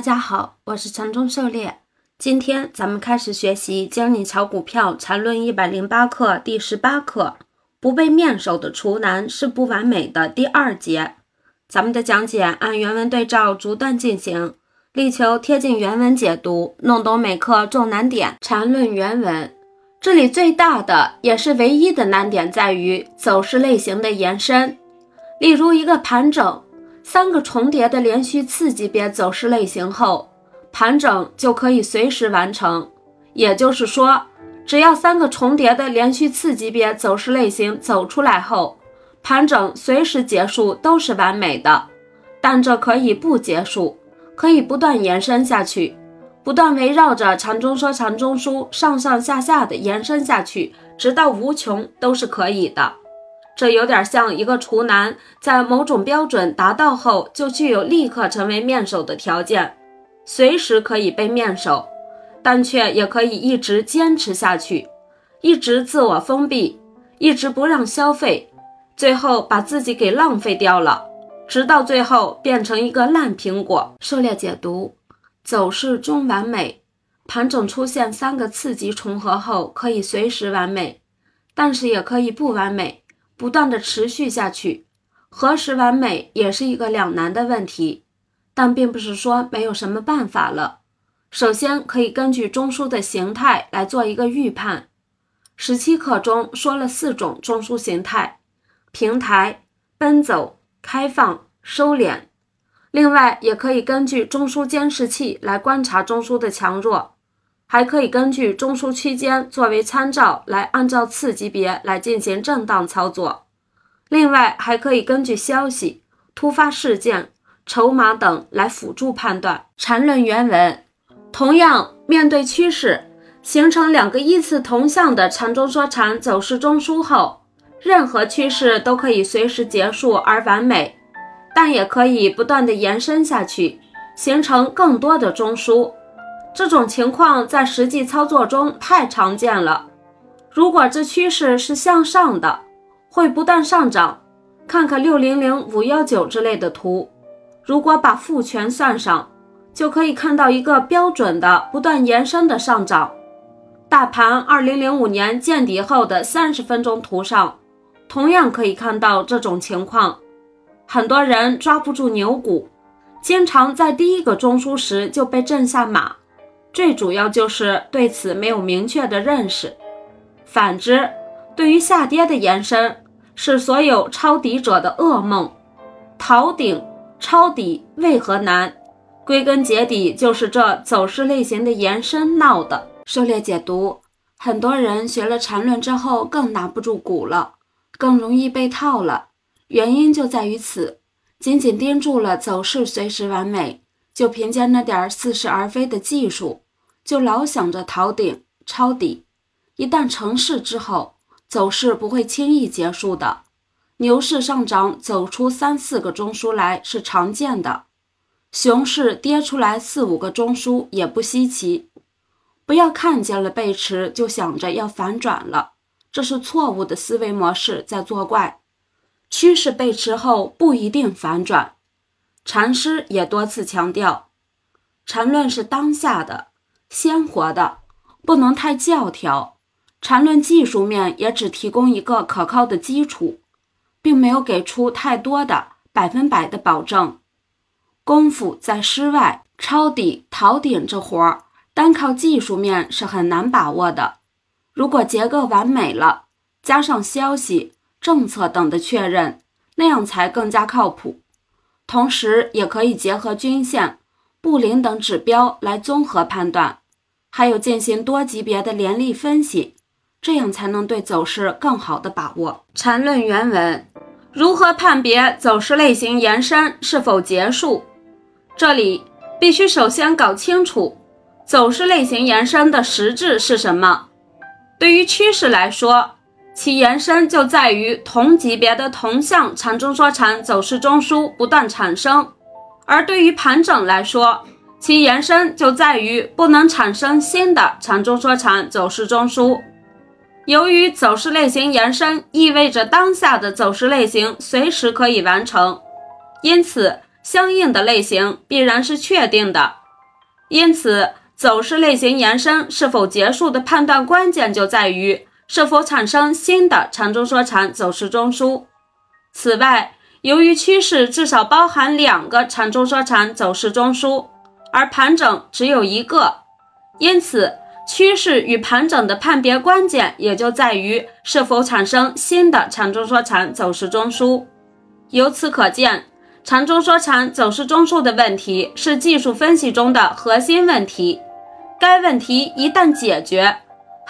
大家好，我是禅中狩猎。今天咱们开始学习《教你炒股票缠论一百零八课》第十八课：不被面首的厨男是不完美的第二节。咱们的讲解按原文对照逐段进行，力求贴近原文解读，弄懂每课重难点。缠论原文，这里最大的也是唯一的难点在于走势类型的延伸。例如一个盘整。三个重叠的连续次级别走势类型后，盘整就可以随时完成。也就是说，只要三个重叠的连续次级别走势类型走出来后，盘整随时结束都是完美的。但这可以不结束，可以不断延伸下去，不断围绕着长中说长中书上上下下的延伸下去，直到无穷都是可以的。这有点像一个厨男，在某种标准达到后，就具有立刻成为面首的条件，随时可以被面首，但却也可以一直坚持下去，一直自我封闭，一直不让消费，最后把自己给浪费掉了，直到最后变成一个烂苹果。狩猎解读：走势中完美，盘整出现三个次级重合后，可以随时完美，但是也可以不完美。不断的持续下去，何时完美也是一个两难的问题，但并不是说没有什么办法了。首先可以根据中枢的形态来做一个预判。十七课中说了四种中枢形态：平台、奔走、开放、收敛。另外也可以根据中枢监视器来观察中枢的强弱。还可以根据中枢区间作为参照，来按照次级别来进行震荡操作。另外，还可以根据消息、突发事件、筹码等来辅助判断。缠论原文，同样面对趋势形成两个依次同向的缠中说禅走势中枢后，任何趋势都可以随时结束而完美，但也可以不断的延伸下去，形成更多的中枢。这种情况在实际操作中太常见了。如果这趋势是向上的，会不断上涨。看看六零零五幺九之类的图，如果把复权算上，就可以看到一个标准的不断延伸的上涨。大盘二零零五年见底后的三十分钟图上，同样可以看到这种情况。很多人抓不住牛股，经常在第一个中枢时就被震下马。最主要就是对此没有明确的认识。反之，对于下跌的延伸，是所有抄底者的噩梦。逃顶、抄底为何难？归根结底就是这走势类型的延伸闹的。狩猎解读：很多人学了缠论之后更拿不住股了，更容易被套了。原因就在于此，紧紧盯住了走势随时完美。就凭借那点似是而非的技术，就老想着逃顶抄底，一旦成事之后，走势不会轻易结束的。牛市上涨走出三四个中枢来是常见的，熊市跌出来四五个中枢也不稀奇。不要看见了背驰就想着要反转了，这是错误的思维模式在作怪。趋势背驰后不一定反转。禅师也多次强调，禅论是当下的、鲜活的，不能太教条。禅论技术面也只提供一个可靠的基础，并没有给出太多的百分百的保证。功夫在诗外，抄底逃顶这活儿，单靠技术面是很难把握的。如果结构完美了，加上消息、政策等的确认，那样才更加靠谱。同时，也可以结合均线、布林等指标来综合判断，还有进行多级别的联立分析，这样才能对走势更好的把握。缠论原文：如何判别走势类型延伸是否结束？这里必须首先搞清楚走势类型延伸的实质是什么。对于趋势来说，其延伸就在于同级别的同向长中说长走势中枢不断产生，而对于盘整来说，其延伸就在于不能产生新的长中说长走势中枢。由于走势类型延伸意味着当下的走势类型随时可以完成，因此相应的类型必然是确定的，因此，走势类型延伸是否结束的判断关键就在于是否产生新的缠中说禅走势中枢。此外，由于趋势至少包含两个缠中说禅走势中枢，而盘整只有一个，因此。趋势与盘整的判别关键也就在于是否产生新的缠中说禅走势中枢。由此可见，缠中说禅走势中枢的问题是技术分析中的核心问题。该问题一旦解决，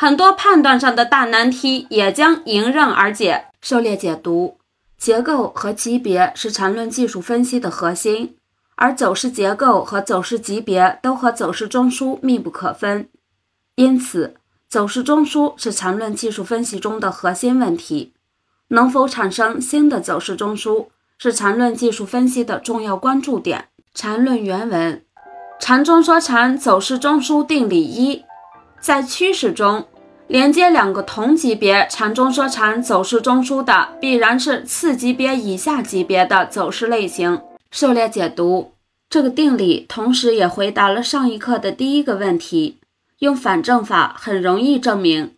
很多判断上的大难题也将迎刃而解。狩猎解读：结构和级别是缠论技术分析的核心，而走势结构和走势级别都和走势中枢密不可分。因此，走势中枢是缠论技术分析中的核心问题。能否产生新的走势中枢，是缠论技术分析的重要关注点。缠论原文：缠中说禅走势中枢定理一，在趋势中，连接两个同级别缠中说禅走势中枢的，必然是次级别以下级别的走势类型。狩猎解读：这个定理同时也回答了上一课的第一个问题。用反证法很容易证明，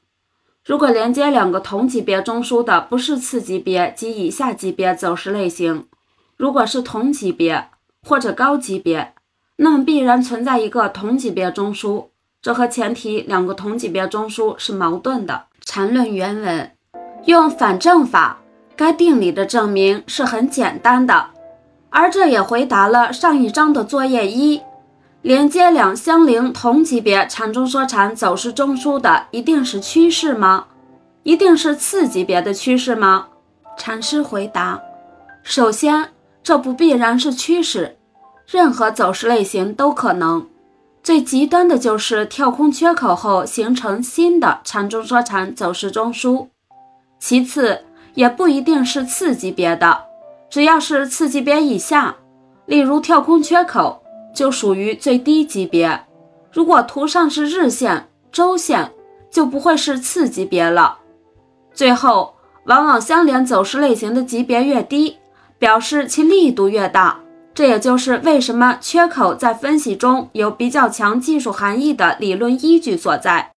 如果连接两个同级别中枢的不是次级别及以下级别走势类型，如果是同级别或者高级别，那么必然存在一个同级别中枢，这和前提两个同级别中枢是矛盾的。缠论原文用反证法，该定理的证明是很简单的，而这也回答了上一章的作业一。连接两相邻同级别缠中说禅走势中枢的，一定是趋势吗？一定是次级别的趋势吗？禅师回答：首先，这不必然是趋势，任何走势类型都可能。最极端的就是跳空缺口后形成新的缠中说禅走势中枢。其次，也不一定是次级别的，只要是次级别以下，例如跳空缺口。就属于最低级别。如果图上是日线、周线，就不会是次级别了。最后，往往相连走势类型的级别越低，表示其力度越大。这也就是为什么缺口在分析中有比较强技术含义的理论依据所在。